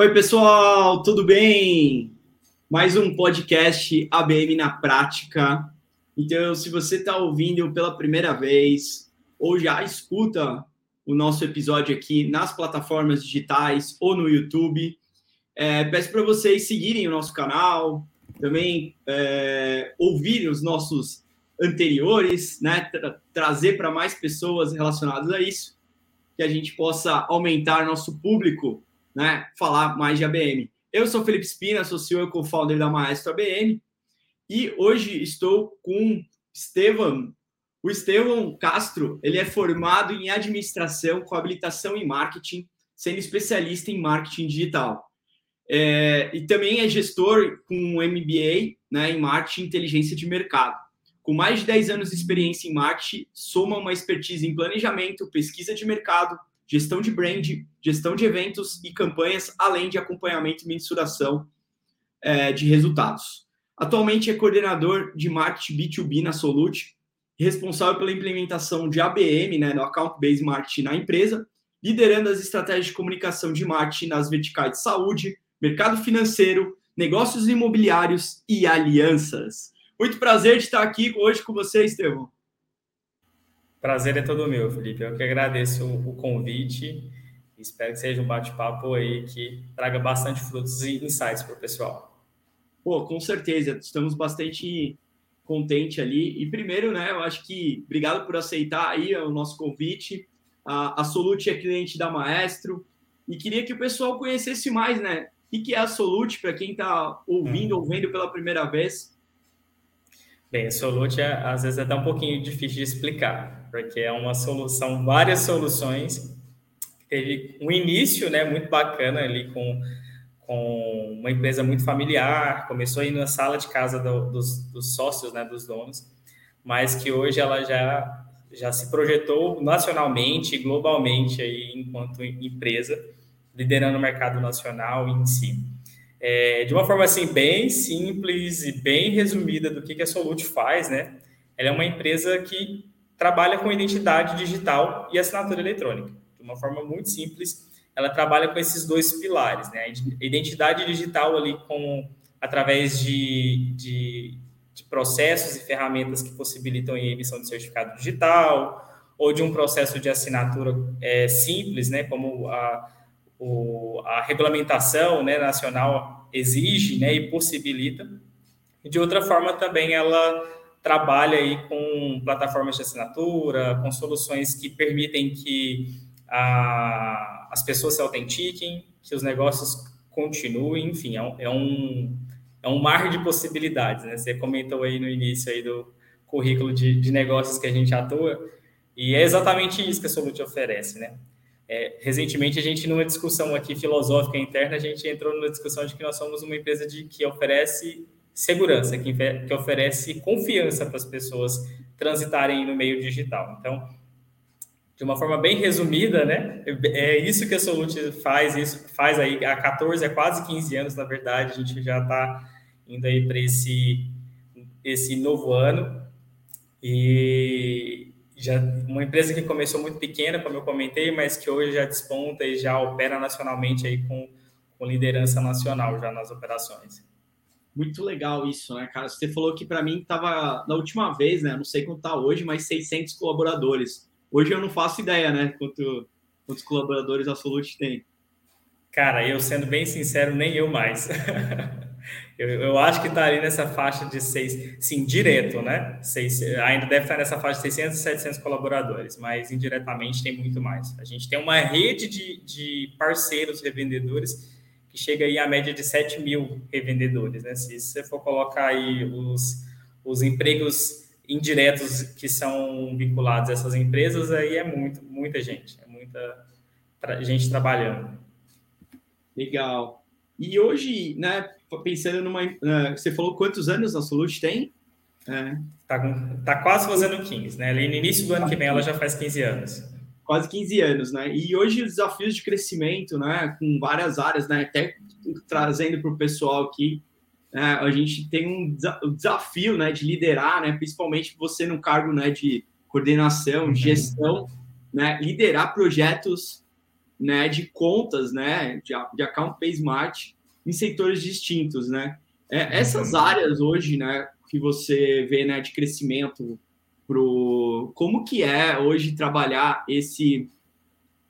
Oi, pessoal, tudo bem? Mais um podcast ABM na prática. Então, se você está ouvindo pela primeira vez ou já escuta o nosso episódio aqui nas plataformas digitais ou no YouTube, é, peço para vocês seguirem o nosso canal, também é, ouvirem os nossos anteriores, né? Tra trazer para mais pessoas relacionadas a isso, que a gente possa aumentar nosso público, né? Falar mais de ABM. Eu sou Felipe Spina, sou CEO e co-founder da Maestro ABM, e hoje estou com Estevam. O Estevam Castro, ele é formado em administração com habilitação em marketing, sendo especialista em marketing digital. É, e também é gestor com MBA né, em marketing e inteligência de mercado. Com mais de 10 anos de experiência em marketing, soma uma expertise em planejamento, pesquisa de mercado, gestão de brand, gestão de eventos e campanhas, além de acompanhamento e mensuração é, de resultados. Atualmente é coordenador de marketing B2B na Solute, responsável pela implementação de ABM, né, no Account Based Marketing na empresa, liderando as estratégias de comunicação de marketing nas verticais de saúde, mercado financeiro, negócios imobiliários e alianças. Muito prazer de estar aqui hoje com você, Estevão. Prazer é todo meu, Felipe. Eu que agradeço o convite. Espero que seja um bate-papo aí que traga bastante frutos e insights para o pessoal. Pô, com certeza. Estamos bastante contentes ali. E primeiro, né, eu acho que obrigado por aceitar aí o nosso convite. A, a Solute é cliente da Maestro e queria que o pessoal conhecesse mais, né? O que é a Solute para quem está ouvindo ou vendo pela primeira vez? Bem, a Solute é, às vezes é até um pouquinho difícil de explicar, porque é uma solução, várias soluções. Teve um início, né, muito bacana ali com, com uma empresa muito familiar, começou aí na sala de casa do, dos, dos sócios, né, dos donos, mas que hoje ela já já se projetou nacionalmente globalmente aí enquanto empresa, liderando o mercado nacional em si. É, de uma forma assim bem simples e bem resumida do que, que a Solute faz, né? Ela é uma empresa que trabalha com identidade digital e assinatura eletrônica. De uma forma muito simples, ela trabalha com esses dois pilares, né? Identidade digital ali com através de, de, de processos e ferramentas que possibilitam a emissão de certificado digital ou de um processo de assinatura é, simples, né? Como a o, a regulamentação né, nacional exige né, e possibilita. De outra forma, também ela trabalha aí com plataformas de assinatura, com soluções que permitem que a, as pessoas se autentiquem, que os negócios continuem, enfim, é um, é um, é um mar de possibilidades. Né? Você comentou aí no início aí do currículo de, de negócios que a gente atua, e é exatamente isso que a Solute oferece, né? É, recentemente, a gente, numa discussão aqui filosófica interna, a gente entrou numa discussão de que nós somos uma empresa de, que oferece segurança, que, que oferece confiança para as pessoas transitarem no meio digital. Então, de uma forma bem resumida, né? É isso que a Solute faz, isso faz aí há 14, há quase 15 anos, na verdade, a gente já está indo aí para esse, esse novo ano. E, já uma empresa que começou muito pequena, como eu comentei, mas que hoje já desponta e já opera nacionalmente aí com, com liderança nacional já nas operações. Muito legal isso, né, cara? Você falou que para mim estava na última vez, né? Não sei quanto tá hoje, mas 600 colaboradores. Hoje eu não faço ideia, né? Quanto, quantos colaboradores a Solute tem. Cara, eu sendo bem sincero, nem eu mais. Eu, eu acho que está ali nessa faixa de seis, sim, direto, né? Seis, ainda deve estar nessa faixa de 600, 700 colaboradores, mas indiretamente tem muito mais. A gente tem uma rede de, de parceiros revendedores que chega aí a média de 7 mil revendedores, né? Se você for colocar aí os, os empregos indiretos que são vinculados a essas empresas, aí é muito, muita gente, é muita gente trabalhando. Legal. E hoje, né, pensando numa. Uh, você falou quantos anos a Solute tem? É. Tá, com, tá quase fazendo 15, né? Ali no início do ano que vem ela já faz 15 anos. Quase 15 anos, né? E hoje os desafios de crescimento, né? Com várias áreas, né? Até trazendo para o pessoal aqui, né? a gente tem um desafio, né? De liderar, né? Principalmente você no cargo, né? De coordenação, uhum. gestão, né? Liderar projetos né, de contas, né, de, de account pay smart em setores distintos, né? É, essas uhum. áreas hoje, né, que você vê, né, de crescimento pro como que é hoje trabalhar esse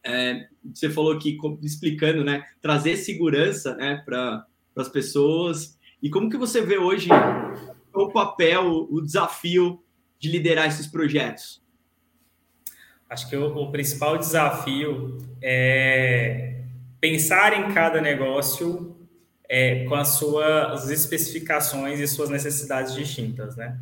é, você falou aqui explicando, né, trazer segurança, né, para as pessoas e como que você vê hoje o papel, o desafio de liderar esses projetos? Acho que o, o principal desafio é pensar em cada negócio é, com as suas especificações e suas necessidades distintas, né?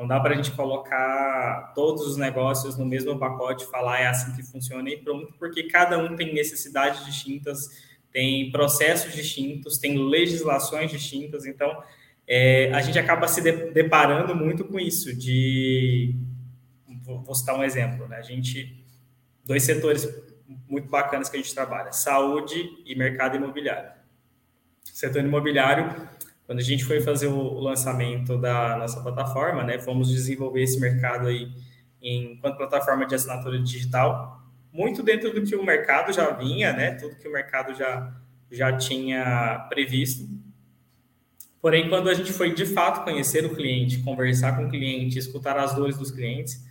Não dá para a gente colocar todos os negócios no mesmo pacote, falar é assim que funciona e pronto, porque cada um tem necessidades distintas, tem processos distintos, tem legislações distintas, então é, a gente acaba se deparando muito com isso, de vou, citar um exemplo, né? A gente, dois setores muito bacanas que a gente trabalha, saúde e mercado imobiliário. Setor imobiliário, quando a gente foi fazer o lançamento da nossa plataforma, né, fomos desenvolver esse mercado aí enquanto plataforma de assinatura digital, muito dentro do que o mercado já vinha, né, tudo que o mercado já, já tinha previsto. Porém, quando a gente foi de fato conhecer o cliente, conversar com o cliente, escutar as dores dos clientes,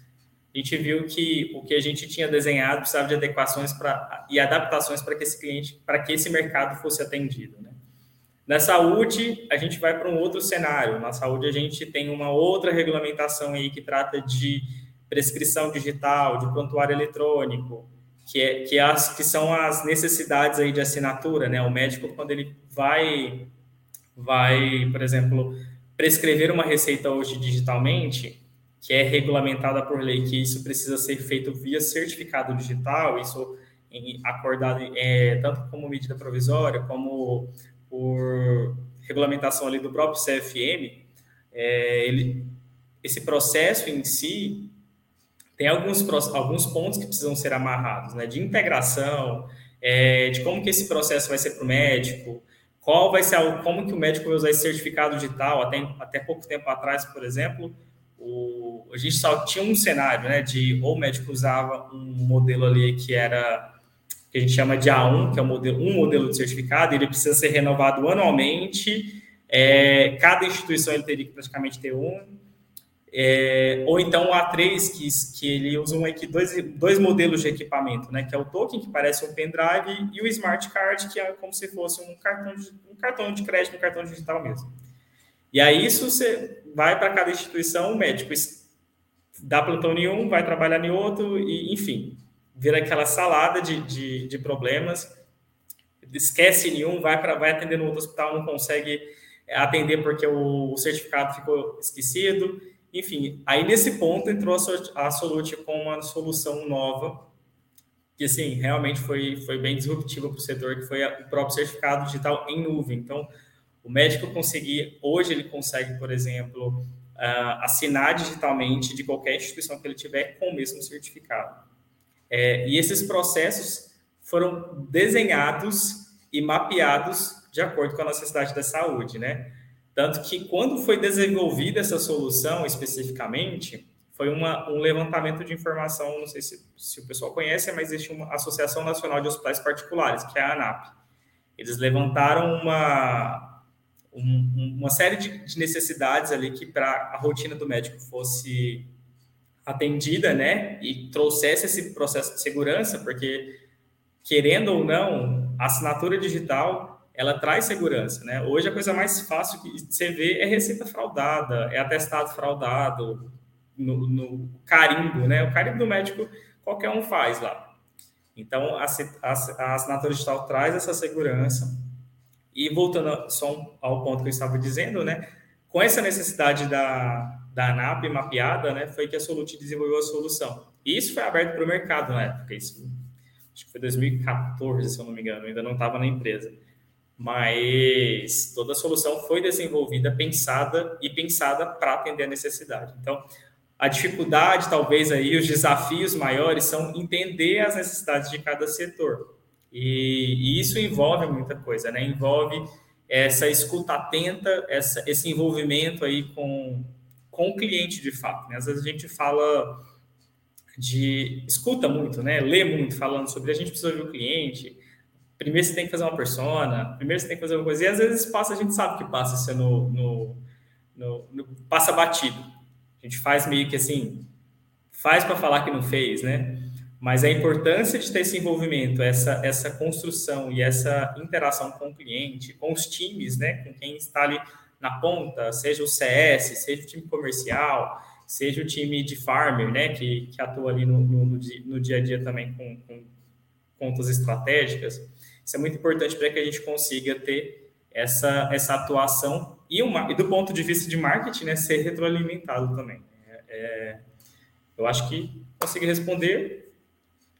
a gente viu que o que a gente tinha desenhado precisava de adequações para e adaptações para que esse cliente, para que esse mercado fosse atendido. Né? Na saúde, a gente vai para um outro cenário. Na saúde, a gente tem uma outra regulamentação aí que trata de prescrição digital, de prontuário eletrônico, que, é, que, é as, que são as necessidades aí de assinatura, né? O médico, quando ele vai, vai, por exemplo, prescrever uma receita hoje digitalmente, que é regulamentada por lei, que isso precisa ser feito via certificado digital, isso acordado é, tanto como medida provisória, como por regulamentação ali do próprio CFM, é, ele, esse processo em si tem alguns, alguns pontos que precisam ser amarrados, né, de integração, é, de como que esse processo vai ser para o médico, qual vai ser, como que o médico vai usar esse certificado digital, até, até pouco tempo atrás, por exemplo, o, a gente só tinha um cenário, né, de ou o médico usava um modelo ali que era que a gente chama de A1, que é um modelo, um modelo de certificado, ele precisa ser renovado anualmente. É, cada instituição ele teria que praticamente ter um. É, ou então o A3, que, que ele usa um, dois, dois modelos de equipamento, né? Que é o token, que parece um pendrive, e o smart card, que é como se fosse um cartão de, um cartão de crédito, um cartão digital mesmo. E aí isso você vai para cada instituição, o médico dá plantão em um, vai trabalhar em outro, e enfim, vira aquela salada de, de, de problemas, esquece nenhum, vai, para vai atender no outro hospital, não consegue atender porque o, certificado ficou esquecido, enfim, aí nesse ponto entrou a, a Solute com uma solução nova, que assim, realmente foi, foi bem disruptiva para o setor, que foi o próprio certificado digital em nuvem. Então, o médico conseguir, hoje ele consegue, por exemplo, uh, assinar digitalmente de qualquer instituição que ele tiver com o mesmo certificado. É, e esses processos foram desenhados e mapeados de acordo com a necessidade da saúde, né? Tanto que quando foi desenvolvida essa solução especificamente, foi uma, um levantamento de informação, não sei se, se o pessoal conhece, mas existe uma Associação Nacional de Hospitais Particulares, que é a ANAP. Eles levantaram uma, um, uma série de, de necessidades ali que para a rotina do médico fosse atendida, né, e trouxesse esse processo de segurança, porque querendo ou não, a assinatura digital ela traz segurança, né? Hoje a coisa mais fácil que você vê é receita fraudada, é atestado fraudado, no, no carimbo, né? O carimbo do médico qualquer um faz lá. Então a, a, a assinatura digital traz essa segurança. E voltando só ao ponto que eu estava dizendo, né? Com essa necessidade da, da ANAP mapeada, né, foi que a Solute desenvolveu a solução. E isso foi aberto para o mercado na época, isso, acho que foi 2014, se eu não me engano, ainda não estava na empresa. Mas toda a solução foi desenvolvida, pensada e pensada para atender a necessidade. Então, a dificuldade, talvez aí, os desafios maiores são entender as necessidades de cada setor. E, e isso envolve muita coisa, né? Envolve essa escuta atenta, essa, esse envolvimento aí com, com o cliente de fato. Né? Às vezes a gente fala de escuta muito, né? Lê muito falando sobre a gente precisa ouvir o cliente, primeiro você tem que fazer uma persona, primeiro você tem que fazer uma coisa, e às vezes passa, a gente sabe que passa isso no, no, no, no passa batido. A gente faz meio que assim, faz para falar que não fez, né? Mas a importância de ter esse envolvimento, essa, essa construção e essa interação com o cliente, com os times, né? Com quem está ali na ponta, seja o CS, seja o time comercial, seja o time de farmer, né? Que, que atua ali no, no, no dia a dia também com, com contas estratégicas. Isso é muito importante para que a gente consiga ter essa, essa atuação e, uma, e do ponto de vista de marketing, né? Ser retroalimentado também. É, é, eu acho que consegui responder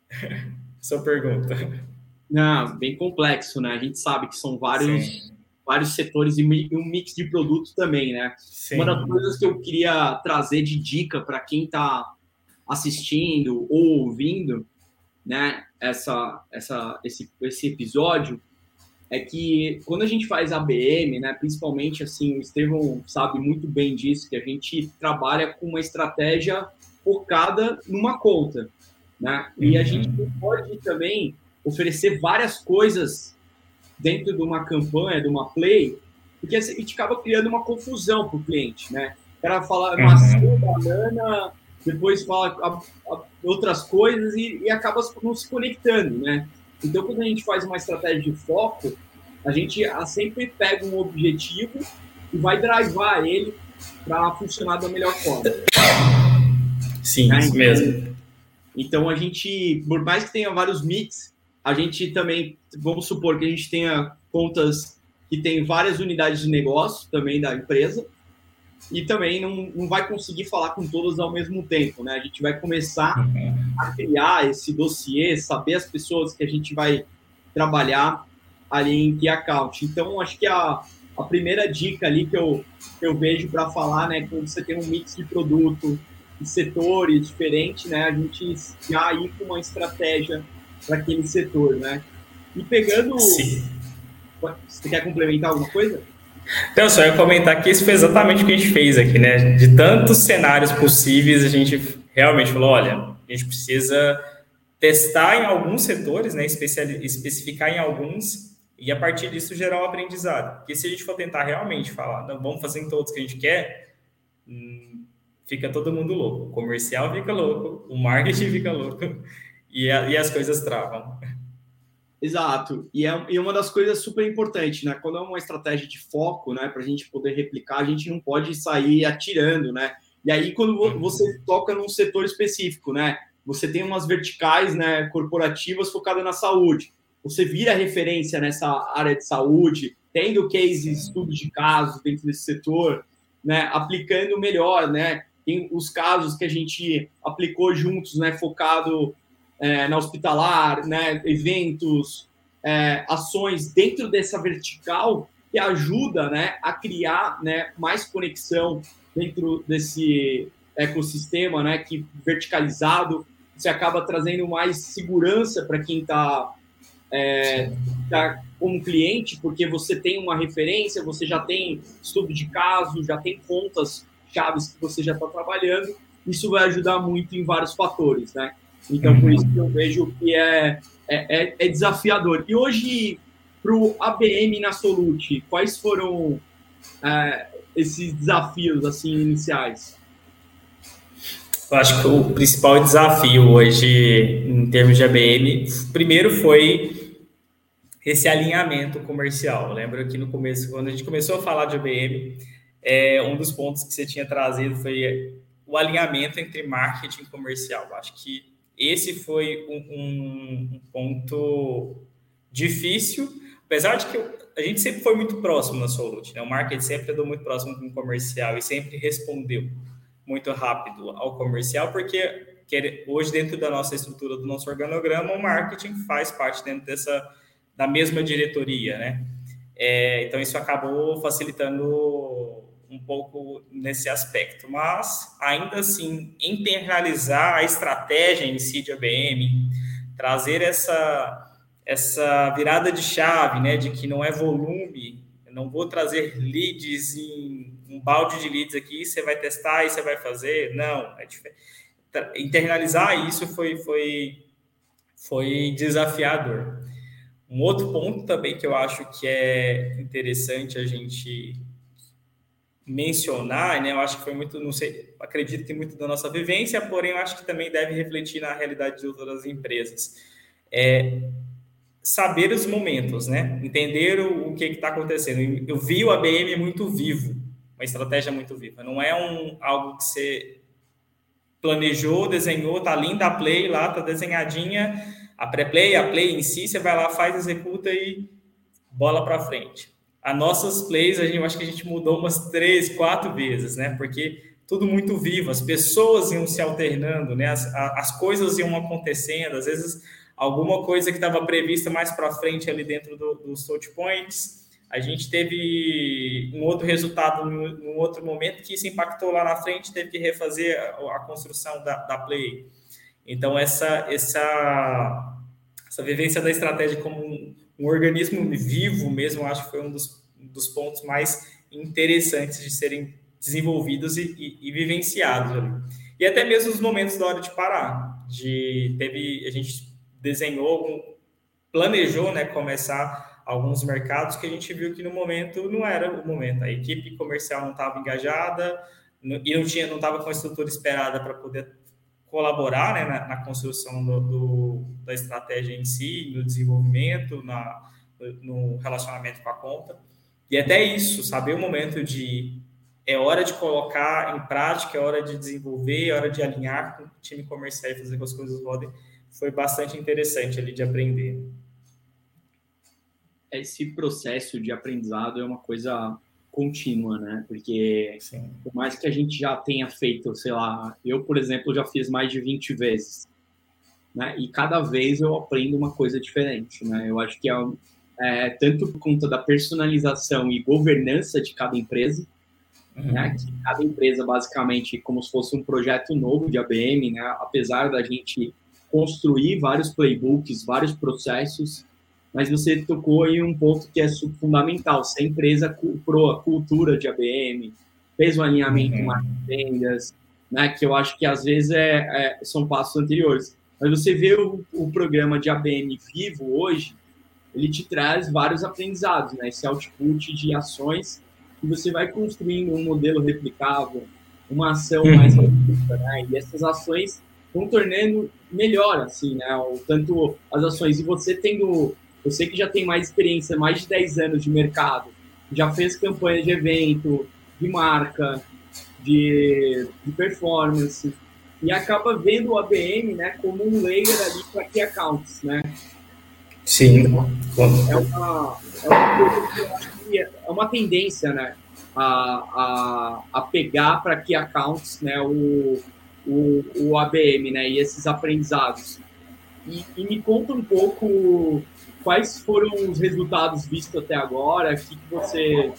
sua pergunta. Não, bem complexo, né? A gente sabe que são vários, vários setores e um mix de produtos também, né? Sim. Uma das coisas que eu queria trazer de dica para quem está assistindo ou ouvindo, né? Essa, essa, esse, esse episódio é que quando a gente faz ABM, né? Principalmente assim, o Estevão sabe muito bem disso, que a gente trabalha com uma estratégia focada numa conta. Né? E a gente uhum. pode também oferecer várias coisas dentro de uma campanha, de uma play, porque a gente acaba criando uma confusão para o cliente, né? O cara fala uhum. maçã, banana, depois fala a, a, outras coisas e, e, acaba não se conectando, né? Então, quando a gente faz uma estratégia de foco, a gente sempre pega um objetivo e vai drivar ele para funcionar da melhor forma. Sim, né? isso então, mesmo. Então a gente, por mais que tenha vários mix, a gente também, vamos supor que a gente tenha contas que tem várias unidades de negócio também da empresa e também não, não vai conseguir falar com todas ao mesmo tempo, né? A gente vai começar a criar esse dossiê, saber as pessoas que a gente vai trabalhar ali em Key Account. Então, acho que a, a primeira dica ali que eu, que eu vejo para falar, né, quando você tem um mix de produto, setores diferentes, né? A gente já ir com uma estratégia para aquele setor, né? E pegando. Sim. Você quer complementar alguma coisa? Então, só ia comentar que isso foi exatamente o que a gente fez aqui, né? De tantos cenários possíveis, a gente realmente falou: olha, a gente precisa testar em alguns setores, né? Especificar em alguns e a partir disso gerar um aprendizado. Porque se a gente for tentar realmente falar, não, vamos fazer em todos que a gente quer, hum, fica todo mundo louco. O comercial fica louco, o marketing fica louco e, a, e as coisas travam. Exato. E é, e uma das coisas super importantes, né? Quando é uma estratégia de foco, né, para a gente poder replicar, a gente não pode sair atirando, né? E aí, quando uhum. você toca num setor específico, né? Você tem umas verticais, né, corporativas focadas na saúde. Você vira referência nessa área de saúde, tendo cases, estudos de casos dentro desse setor, né? Aplicando melhor, né? Tem os casos que a gente aplicou juntos, né, focado é, na hospitalar, né, eventos, é, ações dentro dessa vertical que ajuda, né, a criar, né, mais conexão dentro desse ecossistema, né, que verticalizado você acaba trazendo mais segurança para quem está é, tá como cliente, porque você tem uma referência, você já tem estudo de caso, já tem contas chaves que você já está trabalhando, isso vai ajudar muito em vários fatores, né? Então, por isso que eu vejo que é, é, é, é desafiador. E hoje, para o ABM na Solute, quais foram é, esses desafios assim iniciais? Eu acho que o principal desafio hoje, em termos de ABM, primeiro foi esse alinhamento comercial. Lembra que no começo, quando a gente começou a falar de ABM, é, um dos pontos que você tinha trazido foi o alinhamento entre marketing e comercial. Acho que esse foi um, um, ponto difícil, apesar de que a gente sempre foi muito próximo na Solute, né? O marketing sempre andou muito próximo com o comercial e sempre respondeu muito rápido ao comercial, porque hoje dentro da nossa estrutura do nosso organograma, o marketing faz parte dentro dessa da mesma diretoria, né? É, então isso acabou facilitando um pouco nesse aspecto, mas ainda assim internalizar a estratégia em si de ABM, trazer essa essa virada de chave, né, de que não é volume, eu não vou trazer leads em um balde de leads aqui, você vai testar e você vai fazer, não, é internalizar isso foi foi foi desafiador. Um outro ponto também que eu acho que é interessante a gente mencionar, né? Eu acho que foi muito, não sei, acredito que muito da nossa vivência, porém eu acho que também deve refletir na realidade de outras empresas. É saber os momentos, né? Entender o, o que está acontecendo. Eu vi o ABM muito vivo, uma estratégia muito viva. Não é um algo que você planejou, desenhou, tá linda a play lá, tá desenhadinha a pré-play, a play em si, você vai lá, faz, executa e bola para frente. As nossas plays, a gente, eu acho que a gente mudou umas três, quatro vezes, né? Porque tudo muito vivo, as pessoas iam se alternando, né? As, as coisas iam acontecendo, às vezes alguma coisa que estava prevista mais para frente ali dentro dos do touch points, a gente teve um outro resultado num, outro momento que isso impactou lá na frente, teve que refazer a, a construção da, da play. Então, essa, essa, essa vivência da estratégia como um, um organismo vivo mesmo, acho que foi um dos, dos pontos mais interessantes de serem desenvolvidos e, e, e vivenciados ali. E até mesmo os momentos da hora de parar. De, teve, a gente desenhou, planejou né, começar alguns mercados que a gente viu que no momento não era o momento. A equipe comercial não estava engajada e não tinha, não estava com a estrutura esperada para poder colaborar né, na, na, construção do, do, da estratégia em si, no desenvolvimento, na, no relacionamento com a conta. E até isso, saber o momento de é hora de colocar em prática, é hora de desenvolver, é hora de alinhar com o time comercial e fazer com as coisas rodem, foi bastante interessante ali de aprender. Esse processo de aprendizado é uma coisa contínua, né? Porque Sim. por mais que a gente já tenha feito, sei lá, eu, por exemplo, já fiz mais de 20 vezes, né? E cada vez eu aprendo uma coisa diferente, né? Eu acho que é, é tanto por conta da personalização e governança de cada empresa, uhum. né? Que cada empresa, basicamente, como se fosse um projeto novo de ABM, né? Apesar da gente construir vários playbooks, vários processos, mas você tocou em um ponto que é fundamental. Se a empresa comprou a cultura de ABM, fez um alinhamento uhum. mais vendas, né, que eu acho que às vezes é, é, são passos anteriores. Mas você vê o, o, programa de ABM vivo hoje, ele te traz vários aprendizados, né, esse output de ações, e você vai construindo um modelo replicável, uma ação uhum. mais robusta, né, e essas ações vão tornando melhor, assim, né, o, tanto as ações, e você tendo eu sei que já tem mais experiência, mais de 10 anos de mercado, já fez campanha de evento, de marca, de, de performance, e acaba vendo o ABM né, como um layer ali para key accounts, né? Sim. É uma, é uma, é uma tendência, né? A, a, a pegar para key accounts né, o, o, o ABM né, e esses aprendizados. E, e me conta um pouco quais foram os resultados vistos até agora? Que, que você.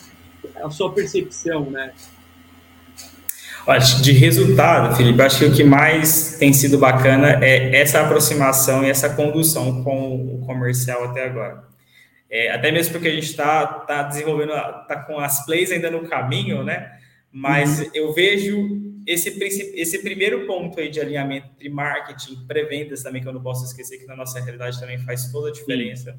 A sua percepção, né? Acho de resultado, Felipe, acho que o que mais tem sido bacana é essa aproximação e essa condução com o comercial até agora. É, até mesmo porque a gente está tá desenvolvendo, está com as plays ainda no caminho, né? Mas uhum. eu vejo esse, esse primeiro ponto aí de alinhamento entre marketing, pré-vendas também, que eu não posso esquecer que na nossa realidade também faz toda a diferença.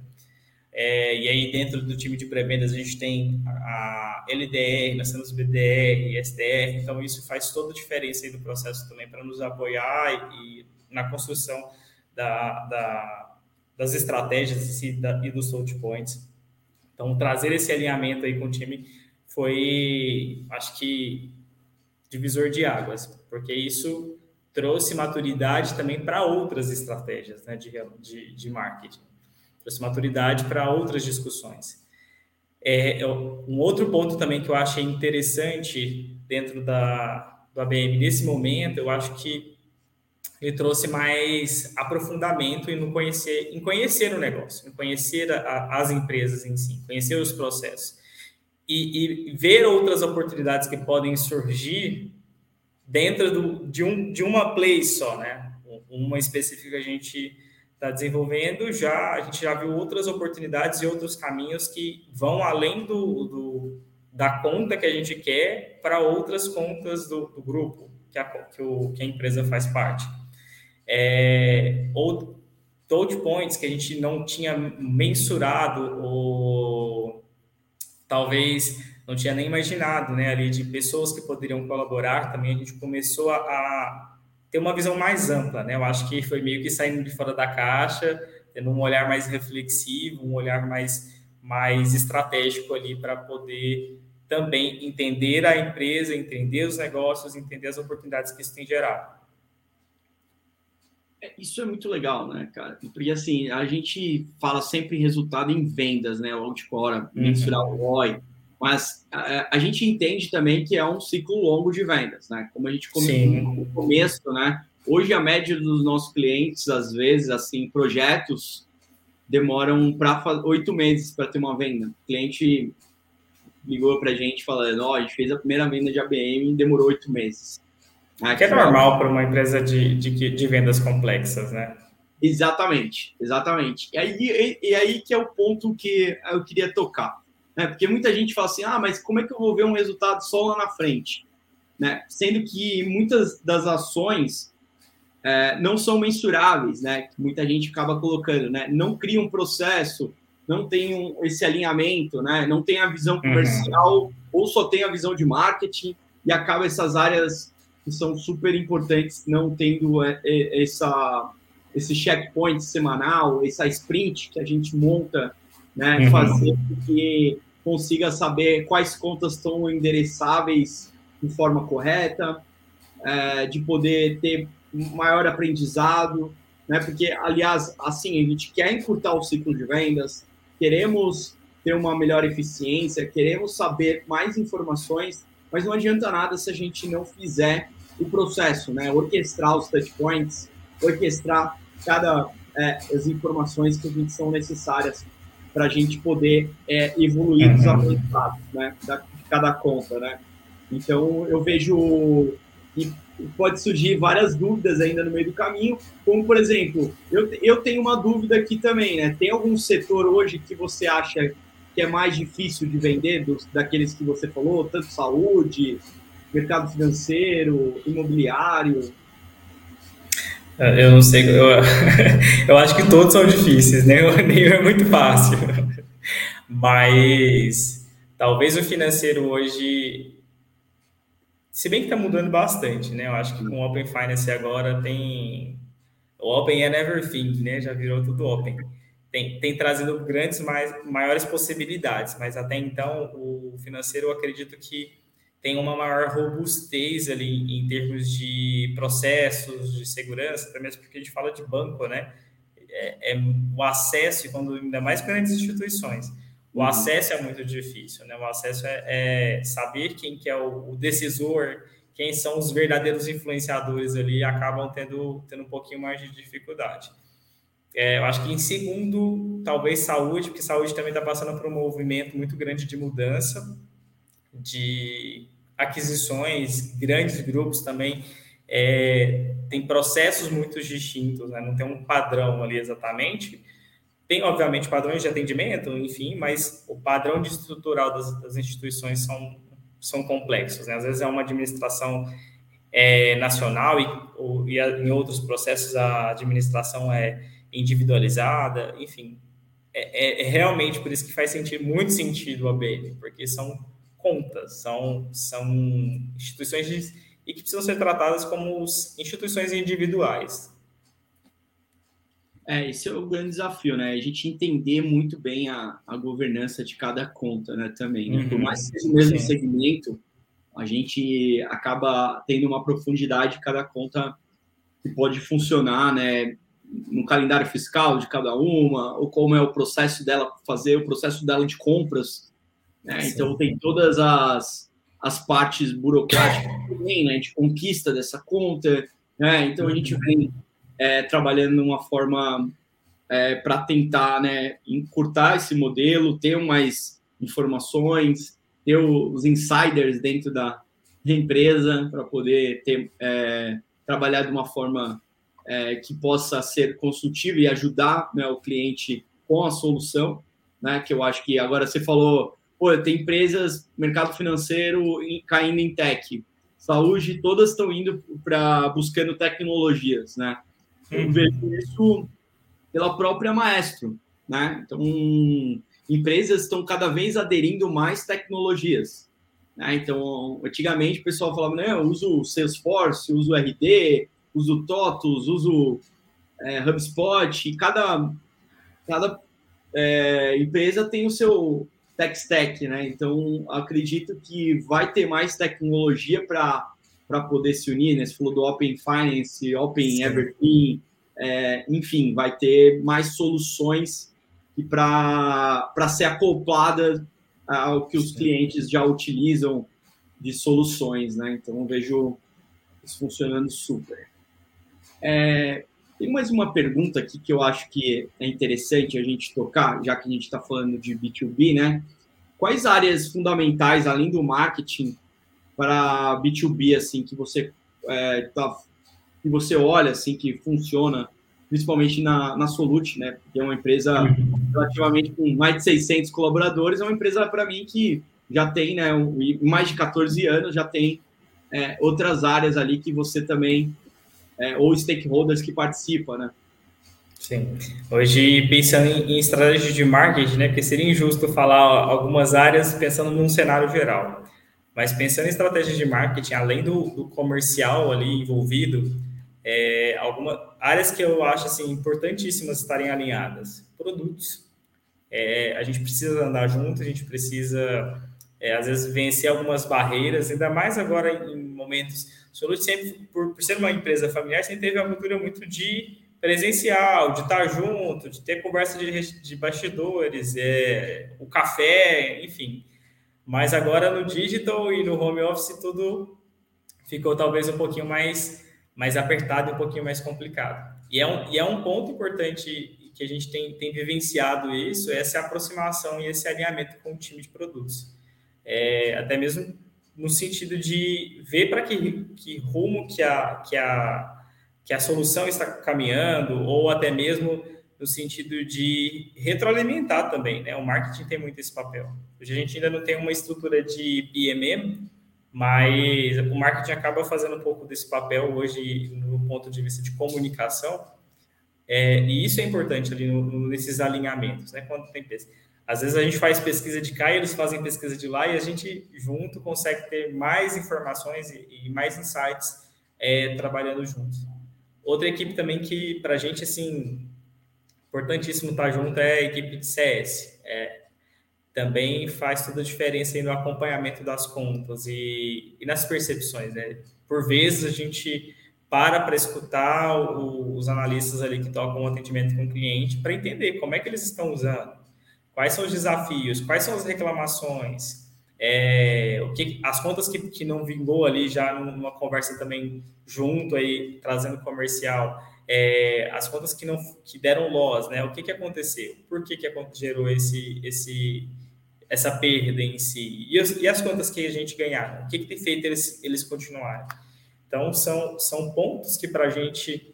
É, e aí, dentro do time de pré-vendas, a gente tem a LDR, nós temos BDR, SDR, então isso faz toda a diferença aí do processo também para nos apoiar e, e, na construção da, da, das estratégias e, da, e dos touch points. Então, trazer esse alinhamento aí com o time foi, acho que, divisor de águas, porque isso trouxe maturidade também para outras estratégias né, de, de, de marketing, trouxe maturidade para outras discussões. É, um outro ponto também que eu achei interessante dentro da, do ABM nesse momento, eu acho que ele trouxe mais aprofundamento em, conhecer, em conhecer o negócio, em conhecer a, as empresas em si, conhecer os processos e, e ver outras oportunidades que podem surgir dentro do, de, um, de uma play só, né? Uma específica a gente está desenvolvendo, já a gente já viu outras oportunidades e outros caminhos que vão além do, do da conta que a gente quer para outras contas do, do grupo que a, que, o, que a empresa faz parte. É, ou touch points que a gente não tinha mensurado ou talvez não tinha nem imaginado, né, ali de pessoas que poderiam colaborar, também a gente começou a, a ter uma visão mais ampla, né? Eu acho que foi meio que saindo de fora da caixa, tendo um olhar mais reflexivo, um olhar mais mais estratégico ali para poder também entender a empresa, entender os negócios, entender as oportunidades que isso tem gerado. É, isso é muito legal, né, cara? Porque assim, a gente fala sempre em resultado em vendas, né? O outcore, mensurar o ROI, mas a, a, gente entende também que é um ciclo longo de vendas, né? Como a gente comentou no começo, né? Hoje a média dos nossos clientes, às vezes, assim, projetos demoram para oito meses para ter uma venda. O cliente ligou para a gente falando, ó, oh, a gente fez a primeira venda de ABM e demorou oito meses. Né? Que é normal para uma empresa de, de, de, vendas complexas, né? Exatamente, exatamente. E aí, e, e, aí que é o ponto que eu queria tocar. Né? Porque muita gente fala assim, ah, mas como é que eu vou ver um resultado só lá na frente? Né? Sendo que muitas das ações é, não são mensuráveis, né? Muita gente acaba colocando, né? Não cria um processo, não tem um, esse alinhamento, né? Não tem a visão uhum. comercial uhum. ou só tem a visão de marketing e acaba essas áreas que são super importantes não tendo é, é, essa esse checkpoint semanal, essa sprint que a gente monta, né? Uhum. Fazer que consiga saber quais contas estão endereçáveis de forma correta, é, de poder ter maior aprendizado, né? Porque, aliás, assim, a gente quer encurtar o ciclo de vendas, queremos ter uma melhor eficiência, queremos saber mais informações, mas não adianta nada se a gente não fizer o processo, né? Orquestrar os touch points, orquestrar cada é, as informações que a gente são necessárias para a gente poder é, evoluir uhum. os aprendizados, né? Da, de cada conta, né? Então eu vejo que pode surgir várias dúvidas ainda no meio do caminho, como por exemplo, eu, eu tenho uma dúvida aqui também, né? Tem algum setor hoje que você acha que é mais difícil de vender dos, daqueles que você falou, tanto saúde, mercado financeiro, imobiliário? É, eu não sei, eu, eu acho que todos são difíceis, né? Nenhum é muito fácil. Mas talvez o financeiro hoje se bem que está mudando bastante, né? Eu acho que com o Open Finance agora tem. O Open é everything, né? Já virou tudo Open. Tem, tem trazido grandes, mais, maiores possibilidades, mas até então o financeiro eu acredito que tem uma maior robustez ali em termos de processos, de segurança, até mesmo porque a gente fala de banco, né? É, é o acesso, quando, ainda mais grandes instituições o uhum. acesso é muito difícil, né? O acesso é, é saber quem que é o, o, decisor, quem são os verdadeiros influenciadores ali, acabam tendo, tendo um pouquinho mais de dificuldade. É, eu acho que em segundo, talvez saúde, porque saúde também está passando por um movimento muito grande de mudança, de aquisições, grandes grupos também é, tem processos muito distintos, né? não tem um padrão ali exatamente, tem, obviamente, padrões de atendimento, enfim, mas o padrão de estrutural das, das instituições são, são complexos. Né? Às vezes é uma administração é, nacional e, ou, e em outros processos a administração é individualizada, enfim. É, é, é, realmente por isso que faz sentido, muito sentido o ABM, porque são contas, são, são instituições de, e que precisam ser tratadas como instituições individuais. É, esse é o grande desafio, né? A gente entender muito bem a, a governança de cada conta, né? Também. Né? Por uhum. mais que seja o mesmo Sim. segmento, a gente acaba tendo uma profundidade de cada conta que pode funcionar, né? No calendário fiscal de cada uma, ou como é o processo dela fazer, o processo dela de compras. Né? Então, tem todas as, as partes burocráticas também, né? De conquista dessa conta, né? Então, a gente uhum. vem é, trabalhando de uma forma é, para tentar né, encurtar esse modelo, ter mais informações, ter os insiders dentro da, empresa para poder ter, é, trabalhar de uma forma é, que possa ser consultiva e ajudar né, o cliente com a solução, né? Que eu acho que agora você falou, pô, tem empresas, mercado financeiro caindo em tech, saúde, todas estão indo para buscando tecnologias, né? Eu vejo isso pela própria Maestro, né? Então, empresas estão cada vez aderindo mais tecnologias. Né? Então, antigamente o pessoal falava, né, eu uso Salesforce, uso RD, uso TOTUS, uso é, HubSpot, e cada, cada é, empresa tem o seu tech stack, né? Então, acredito que vai ter mais tecnologia para poder se unir, né? Você falou do Open Finance, Open Sim. Everything, é, enfim, vai ter mais soluções para ser acoplada ao que os Sim. clientes já utilizam de soluções, né? Então, eu vejo isso funcionando super. É, tem mais uma pergunta aqui que eu acho que é interessante a gente tocar, já que a gente está falando de B2B, né? Quais áreas fundamentais, além do marketing, para B2B, assim, que você é, tá, que você olha, assim, que funciona, principalmente na, na Solute, né? Que é uma empresa relativamente com mais de 600 colaboradores, é uma empresa, para mim, que já tem, né, mais de 14 anos, já tem é, outras áreas ali que você também é, ou stakeholders que participam, né? Sim. Hoje, pensando em, em estratégia de marketing, né, porque seria injusto falar algumas áreas pensando num cenário geral. Mas pensando em estratégia de marketing, além do, do comercial ali envolvido, é, algumas áreas que eu acho assim, importantíssimas estarem alinhadas. Produtos. É, a gente precisa andar junto, a gente precisa, é, às vezes, vencer algumas barreiras, ainda mais agora em momentos Solute sempre, por, por ser uma empresa familiar, sempre teve uma cultura muito de presencial, de estar junto, de ter conversa de, de bastidores, é, o café, enfim. Mas agora no digital e no home office tudo ficou talvez um pouquinho mais, mais apertado um pouquinho mais complicado. E é um, e é um ponto importante que a gente tem, tem vivenciado isso, essa aproximação e esse alinhamento com o time de produtos. É, até mesmo no sentido de ver para que, que rumo que a, que, a, que a solução está caminhando, ou até mesmo no sentido de retroalimentar também, né? O marketing tem muito esse papel. Hoje a gente ainda não tem uma estrutura de PMM, mas o marketing acaba fazendo um pouco desse papel hoje no ponto de vista de comunicação, é, e isso é importante ali no, nesses alinhamentos, né? Quando tem pesquisa. Às vezes a gente faz pesquisa de cá e eles fazem pesquisa de lá e a gente junto consegue ter mais informações e, e mais insights é, trabalhando juntos. Outra equipe também que para a gente assim importantíssimo estar junto é a equipe de CS. É, também faz toda a diferença no acompanhamento das contas e, e nas percepções. Né? Por vezes a gente para para escutar o, os analistas ali que tocam o atendimento com o cliente para entender como é que eles estão usando Quais são os desafios? Quais são as reclamações? É, o que, as contas que, que não vingou ali já numa conversa também junto aí, trazendo comercial, é, as contas que não que deram loss, né? O que, que aconteceu? Por que, que gerou esse, esse, essa perda em si? E, as, e as contas que a gente ganharam? O que, que tem feito eles, eles continuarem? Então, são, são pontos que para a gente,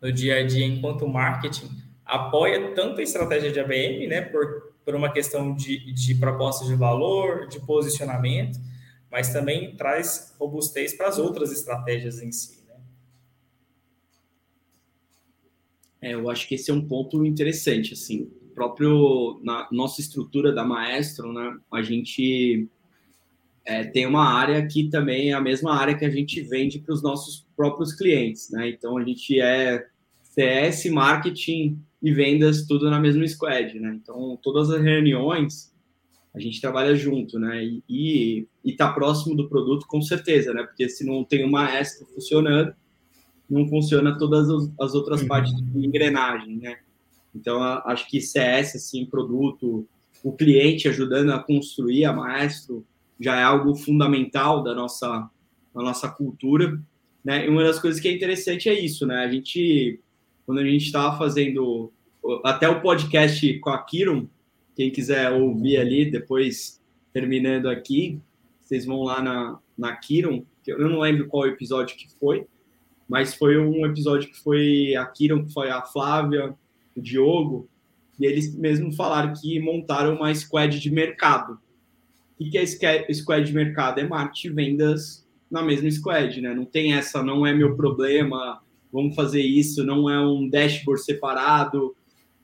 no dia a dia, enquanto marketing, apoia tanto a estratégia de ABM, né, por, por uma questão de, de proposta de valor, de posicionamento, mas também traz robustez para as outras estratégias em si. Né? É, eu acho que esse é um ponto interessante, assim, próprio na nossa estrutura da Maestro, né, a gente é, tem uma área que também é a mesma área que a gente vende para os nossos próprios clientes, né? Então a gente é CS, marketing, e vendas tudo na mesma squad, né? Então, todas as reuniões a gente trabalha junto, né? E, e, tá próximo do produto com certeza, né? Porque se não tem uma extra funcionando, não funciona todas as outras uhum. partes de engrenagem, né? Então, acho que CS, assim, produto, o cliente ajudando a construir a Maestro já é algo fundamental da nossa, da nossa cultura, né? E uma das coisas que é interessante é isso, né? A gente quando a gente estava fazendo até o podcast com a Kiron, quem quiser ouvir ali, depois terminando aqui, vocês vão lá na, na Kiron, eu não lembro qual episódio que foi, mas foi um episódio que foi a Kiron, que foi a Flávia, o Diogo, e eles mesmo falaram que montaram uma squad de mercado. O que é squad de mercado? É marketing vendas na mesma squad, né? Não tem essa, não é meu problema, vamos fazer isso, não é um dashboard separado.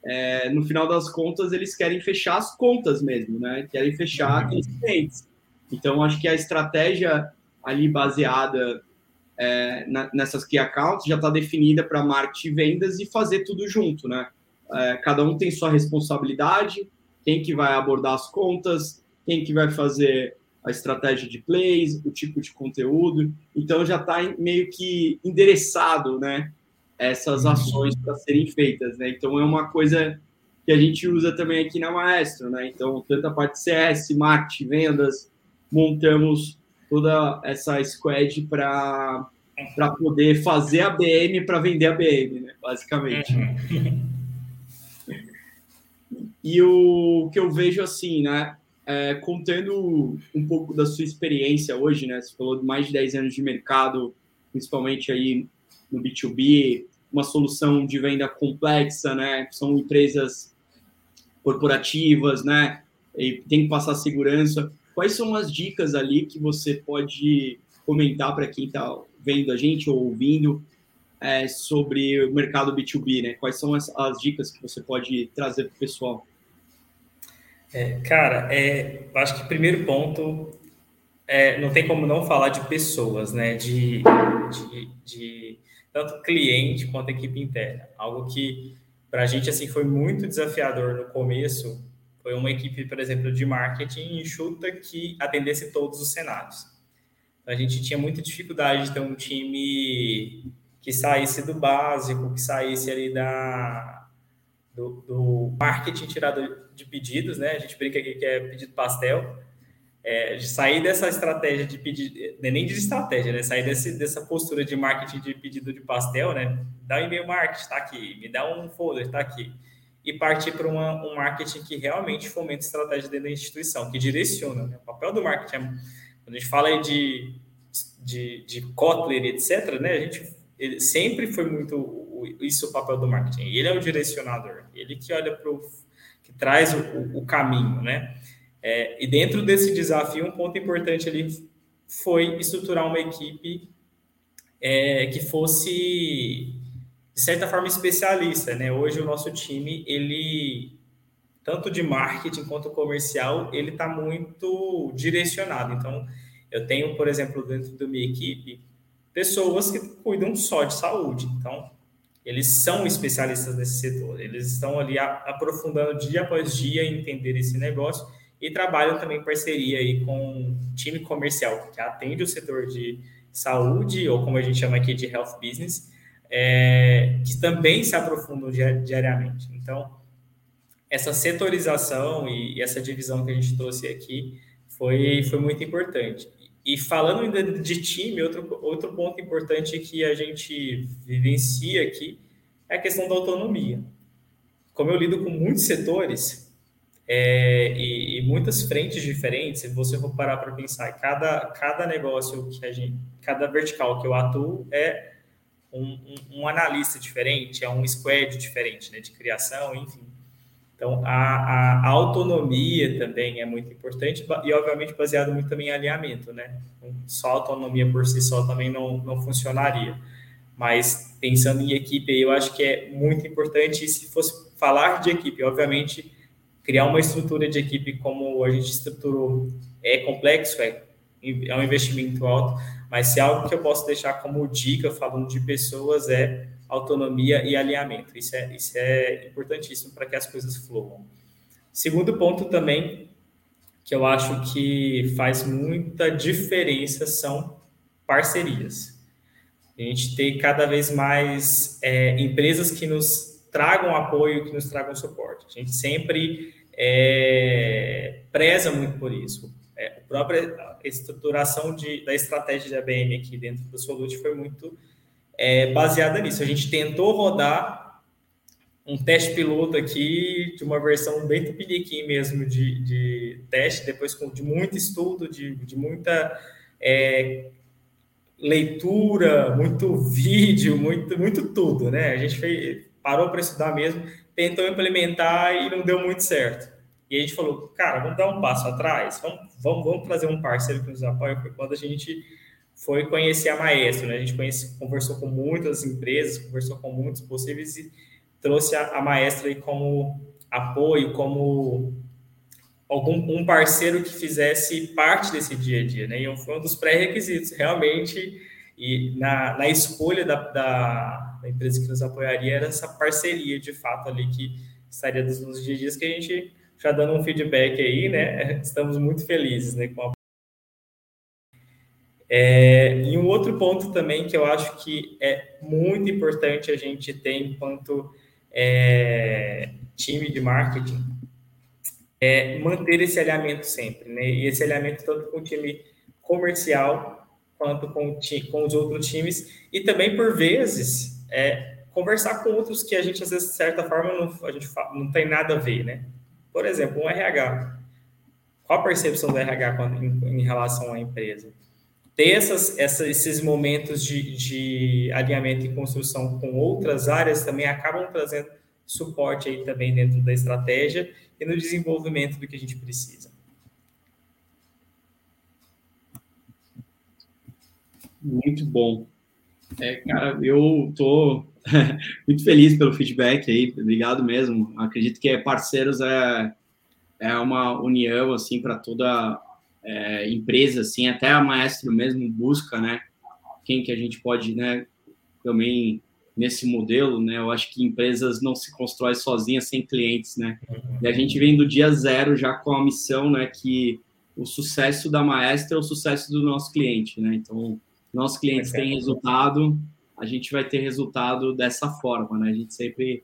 É, no final das contas, eles querem fechar as contas mesmo, né? Querem fechar uhum. aqueles clientes. Então, acho que a estratégia ali baseada é, na, nessas key accounts já está definida para marketing e vendas e fazer tudo junto, né? É, cada um tem sua responsabilidade, quem que vai abordar as contas, quem que vai fazer a estratégia de plays, o tipo de conteúdo. Então já está meio que endereçado, né? Essas uhum. ações para serem feitas, né? Então é uma coisa que a gente usa também aqui na Maestro, né? Então, tanto a parte CS, marketing, vendas, montamos toda essa squad para para poder fazer a BM para vender a BM, né? Basicamente. Uhum. E o que eu vejo assim, né? É, contando um pouco da sua experiência hoje, né? Você falou de mais de 10 anos de mercado, principalmente aí no B2B, uma solução de venda complexa, né? São empresas corporativas, né? E tem que passar segurança. Quais são as dicas ali que você pode comentar para quem está vendo a gente ou ouvindo é, sobre o mercado B2B, né? Quais são as, as dicas que você pode trazer para o pessoal? É, cara, é, acho que primeiro ponto é, não tem como não falar de pessoas, né? De, de, de tanto cliente quanto equipe interna. Algo que para a gente assim foi muito desafiador no começo. Foi uma equipe, por exemplo, de marketing enxuta que atendesse todos os cenários. Então, a gente tinha muita dificuldade de ter um time que saísse do básico, que saísse ali da, do, do marketing tirado de pedidos, né? A gente brinca aqui que é pedido pastel. É, sair dessa estratégia de pedir, é nem de estratégia, né? Sair desse, dessa postura de marketing de pedido de pastel, né? Dá um e-mail marketing, está aqui. Me dá um folder, está aqui. E partir para um marketing que realmente fomenta estratégia dentro da instituição, que direciona. Né? O papel do marketing, é, quando a gente fala de, de, de Kotler, etc., né? A gente ele sempre foi muito isso o papel do marketing. Ele é o direcionador, ele que olha para o que traz o, o caminho, né? É, e dentro desse desafio, um ponto importante ali foi estruturar uma equipe é, que fosse de certa forma especialista, né? Hoje o nosso time ele tanto de marketing quanto comercial ele está muito direcionado. Então eu tenho, por exemplo, dentro da minha equipe pessoas que cuidam só de saúde. Então eles são especialistas nesse setor, eles estão ali aprofundando dia após dia entender esse negócio e trabalham também em parceria aí com time comercial que atende o setor de saúde, ou como a gente chama aqui de health business, é, que também se aprofundam diariamente. Então, essa setorização e, e essa divisão que a gente trouxe aqui foi, foi muito importante. E falando de time, outro, outro ponto importante que a gente vivencia aqui é a questão da autonomia. Como eu lido com muitos setores é, e, e, muitas frentes diferentes, se você for parar para pensar, cada, cada negócio que a gente, cada vertical que eu atuo é um, um, um analista diferente, é um squad diferente né, de criação, enfim. Então, a, a, autonomia também é muito importante e, obviamente, baseado muito também em alinhamento, né? Só autonomia por si só também não, não funcionaria. Mas, pensando em equipe, eu acho que é muito importante, e se fosse falar de equipe, obviamente, criar uma estrutura de equipe como a gente estruturou é complexo, é, é um investimento alto, mas se é algo que eu posso deixar como dica, falando de pessoas, é autonomia e alinhamento. Isso é, isso é importantíssimo para que as coisas fluam. Segundo ponto também, que eu acho que faz muita diferença, são parcerias. A gente tem cada vez mais é, empresas que nos tragam apoio, que nos tragam suporte. A gente sempre é, preza muito por isso. É, a própria estruturação de, da estratégia de ABM aqui dentro do Solute foi muito é, baseada nisso. A gente tentou rodar um teste piloto aqui de uma versão bem tupiniquim mesmo de, de teste, depois com, de muito estudo, de, de muita é, leitura, muito vídeo, muito, muito tudo, né? A gente fez, parou para estudar mesmo, tentou implementar e não deu muito certo. E a gente falou, cara, vamos dar um passo atrás, vamos, vamos, vamos trazer um parceiro que nos apoie, foi quando a gente foi conhecer a Maestro. Né? A gente conhece, conversou com muitas empresas, conversou com muitos possíveis e trouxe a, a Maestro aí como apoio, como algum um parceiro que fizesse parte desse dia a dia. Né? E foi um dos pré-requisitos, realmente, e na, na escolha da, da, da, empresa que nos apoiaria era essa parceria, de fato, ali que estaria nos dia a dias que a gente já dando um feedback aí, né? Estamos muito felizes né, com a é, e um outro ponto também que eu acho que é muito importante a gente ter enquanto é, time de marketing é manter esse alinhamento sempre, né? E esse alinhamento tanto com o time comercial quanto com, com os outros times e também por vezes é, conversar com outros que a gente às vezes de certa forma não, a gente não tem nada a ver, né? Por exemplo, um RH. Qual a percepção do RH em, em relação à empresa? Ter essas, essa, esses momentos de, de alinhamento e construção com outras áreas também acabam trazendo suporte aí também dentro da estratégia e no desenvolvimento do que a gente precisa. Muito bom. É, cara, eu tô muito feliz pelo feedback aí, obrigado mesmo. Acredito que parceiros é, é uma união assim para toda é, empresa, assim, até a Maestro mesmo busca, né, quem que a gente pode, né, também nesse modelo, né, eu acho que empresas não se constroem sozinhas sem clientes, né, e a gente vem do dia zero já com a missão, né, que o sucesso da Maestro é o sucesso do nosso cliente, né, então, nossos clientes têm resultado, a gente vai ter resultado dessa forma, né, a gente sempre,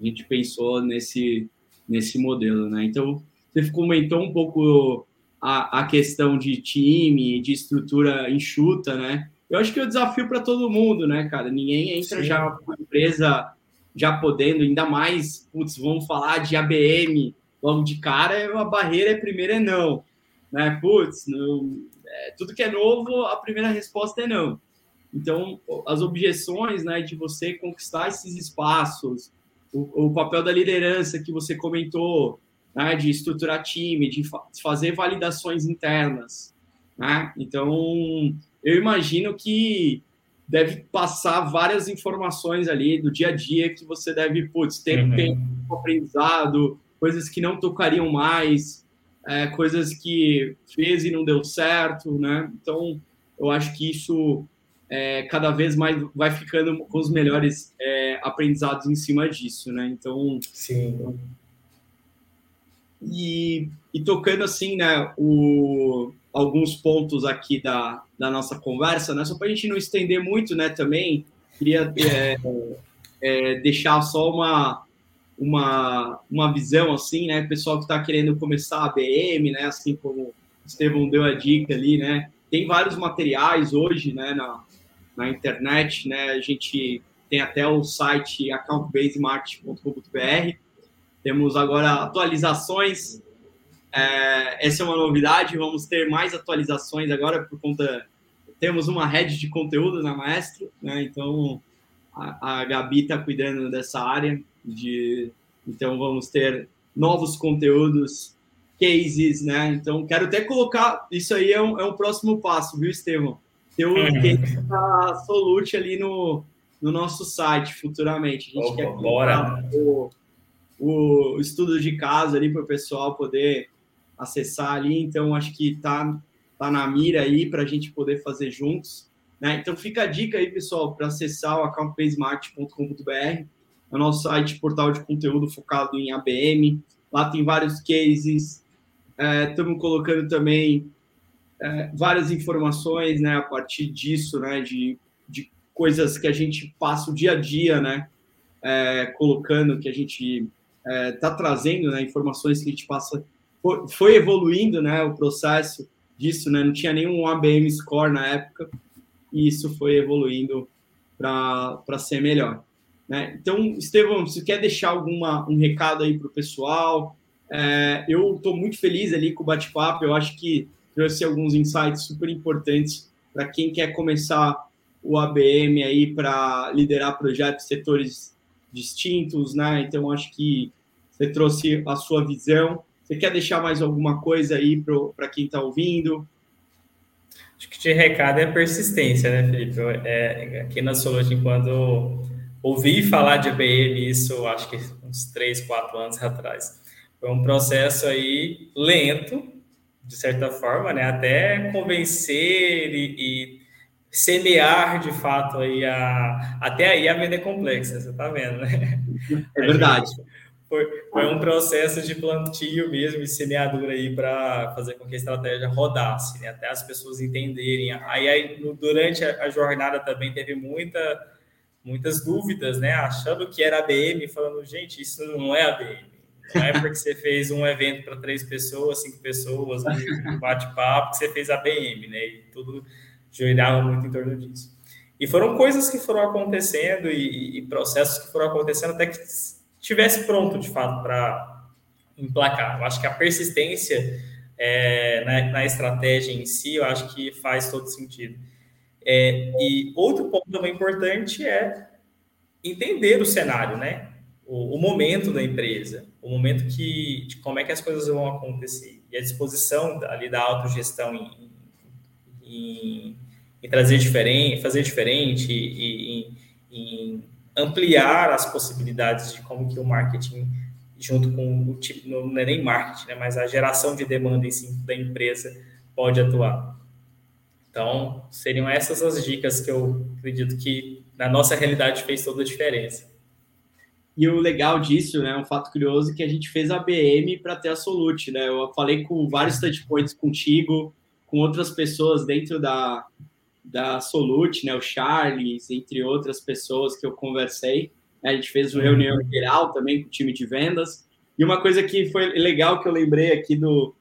a gente pensou nesse, nesse modelo, né, então, você comentou um pouco a, a questão de time, de estrutura enxuta, né? Eu acho que é o desafio para todo mundo, né, cara? Ninguém entra Sim. já com a empresa já podendo, ainda mais, putz, vamos falar de ABM logo de cara, a barreira é primeiro é não, né? Putz, não, é, tudo que é novo, a primeira resposta é não. Então, as objeções, né, de você conquistar esses espaços, o, o papel da liderança que você comentou, né, de estruturar time, de fa fazer validações internas. Né? Então, eu imagino que deve passar várias informações ali do dia a dia que você deve, putz, ter uhum. tempo aprendizado, coisas que não tocariam mais, é, coisas que fez e não deu certo, né? Então, eu acho que isso é, cada vez mais vai ficando com os melhores é, aprendizados em cima disso, né? Então, Sim. E, e tocando assim, né, o, alguns pontos aqui da, da nossa conversa, né, só para a gente não estender muito, né, também, queria é, é, deixar só uma, uma, uma visão, assim, né, pessoal que está querendo começar a BM, né, assim como o Estevão deu a dica ali, né, tem vários materiais hoje, né, na, na internet, né, a gente tem até o site accountbasemarketing.com.br, temos agora atualizações. É, essa é uma novidade. Vamos ter mais atualizações agora por conta. Temos uma rede de conteúdo na Maestro, né? Então a, a Gabi está cuidando dessa área. De, então vamos ter novos conteúdos, cases, né? Então quero até colocar. Isso aí é um, é um próximo passo, viu, Estevão? Ter o uhum. case da Solute ali no, no nosso site futuramente. A gente Opa, quer bora. O, o estudo de caso ali para o pessoal poder acessar ali. Então, acho que tá, tá na mira aí para a gente poder fazer juntos. Né? Então, fica a dica aí, pessoal, para acessar o accountbasemart.com.br, é o nosso site, portal de conteúdo focado em ABM. Lá tem vários cases. Estamos é, colocando também é, várias informações né, a partir disso, né, de, de coisas que a gente passa o dia a dia, né, é, colocando, que a gente está é, tá trazendo né, informações que a gente passa. Foi, foi, evoluindo né, o processo disso, né, não tinha nenhum ABM score na época, e isso foi evoluindo para ser melhor. Né? Então, Estevão, você quer deixar alguma, um recado aí para o pessoal? É, eu estou muito feliz ali com o bate-papo, eu acho que trouxe alguns insights super importantes para quem quer começar o ABM aí para liderar projetos, setores distintos, né? Então acho que você trouxe a sua visão. Você quer deixar mais alguma coisa aí para quem está ouvindo? Acho que de recado é persistência, né, Felipe? É, aqui na Solution, quando ouvi falar de ABM, isso acho que uns três, quatro anos atrás, foi um processo aí lento, de certa forma, né? Até convencer e, e semear de fato aí a até aí a venda é complexa, você tá vendo, né? É verdade. Foi, foi um processo de plantio mesmo e semeadura aí para fazer com que a estratégia rodasse, né? até as pessoas entenderem. Aí, aí durante a, a, jornada também teve muita, muitas dúvidas, né? Achando que era ABM, falando, gente, isso não é ABM. Não é porque você fez um evento para três pessoas, cinco pessoas, um bate-papo, que você fez ABM, né? E tudo girava muito em torno disso. E foram coisas que foram acontecendo e, e processos que foram acontecendo até que estivesse pronto, de fato, para emplacar. Eu acho que a persistência é, na, na, estratégia em si, eu acho que faz todo sentido. É, e outro ponto também importante é entender o cenário, né? O, o, momento da empresa, o momento que, de como é que as coisas vão acontecer. E a disposição ali da autogestão em, em em trazer diferente, fazer diferente e, em ampliar as possibilidades de como que o marketing junto com o tipo, não é nem marketing, né, mas a geração de demanda em si da empresa pode atuar. Então, seriam essas as dicas que eu acredito que na nossa realidade fez toda a diferença. E o legal disso, né, um fato curioso, é que a gente fez a BM para ter a Solute, né? Eu falei com vários touchpoints contigo, com outras pessoas dentro da, da Solute, né, o Charles, entre outras pessoas que eu conversei. A gente fez uma uhum. reunião geral também com o time de vendas. E uma coisa que foi legal que eu lembrei aqui do.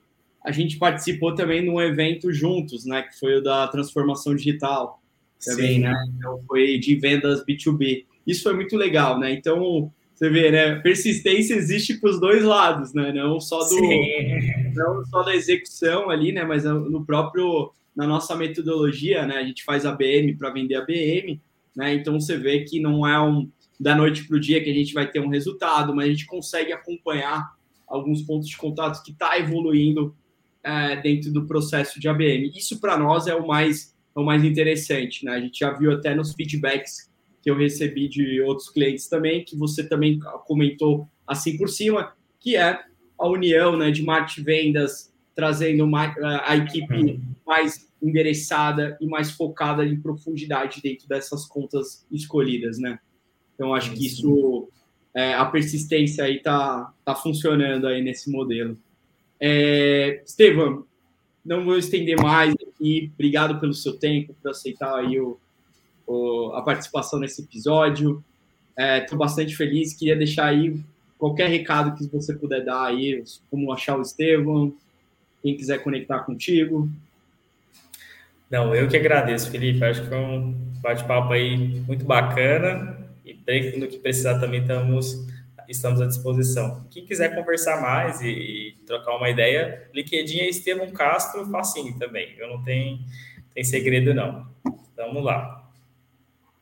A gente participou também de um evento juntos, né? Que foi o da transformação digital. Também, Sim. né? Então foi de vendas B2B. Isso foi muito legal, né? Então, você vê, né? Persistência existe para os dois lados, né? Não só do. Sim. Não só da execução ali, né? Mas no próprio na nossa metodologia, né, a gente faz ABM para vender ABM, né, então você vê que não é um da noite para o dia que a gente vai ter um resultado, mas a gente consegue acompanhar alguns pontos de contato que está evoluindo é, dentro do processo de ABM. Isso para nós é o mais é o mais interessante, né? A gente já viu até nos feedbacks que eu recebi de outros clientes também, que você também comentou assim por cima, que é a união né, de marketing vendas, trazendo uma, a equipe uhum. mais endereçada e mais focada em profundidade dentro dessas contas escolhidas, né? Então, acho que isso, é, a persistência aí tá, tá funcionando aí nesse modelo. É, Estevam, não vou estender mais aqui. Obrigado pelo seu tempo, por aceitar aí o, o a participação nesse episódio. Estou é, bastante feliz. Queria deixar aí qualquer recado que você puder dar aí, como achar o Estevam, quem quiser conectar contigo. Não, eu que agradeço, Felipe. Acho que foi um bate-papo aí muito bacana e no que precisar também estamos, estamos à disposição. Quem quiser conversar mais e, e trocar uma ideia, LinkedIn é Estevam Castro, facinho também. Eu não tenho, tem segredo não. Vamos lá.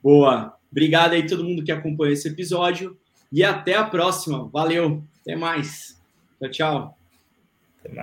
Boa. Obrigado aí todo mundo que acompanhou esse episódio e até a próxima. Valeu. Até mais. Tchau, tchau.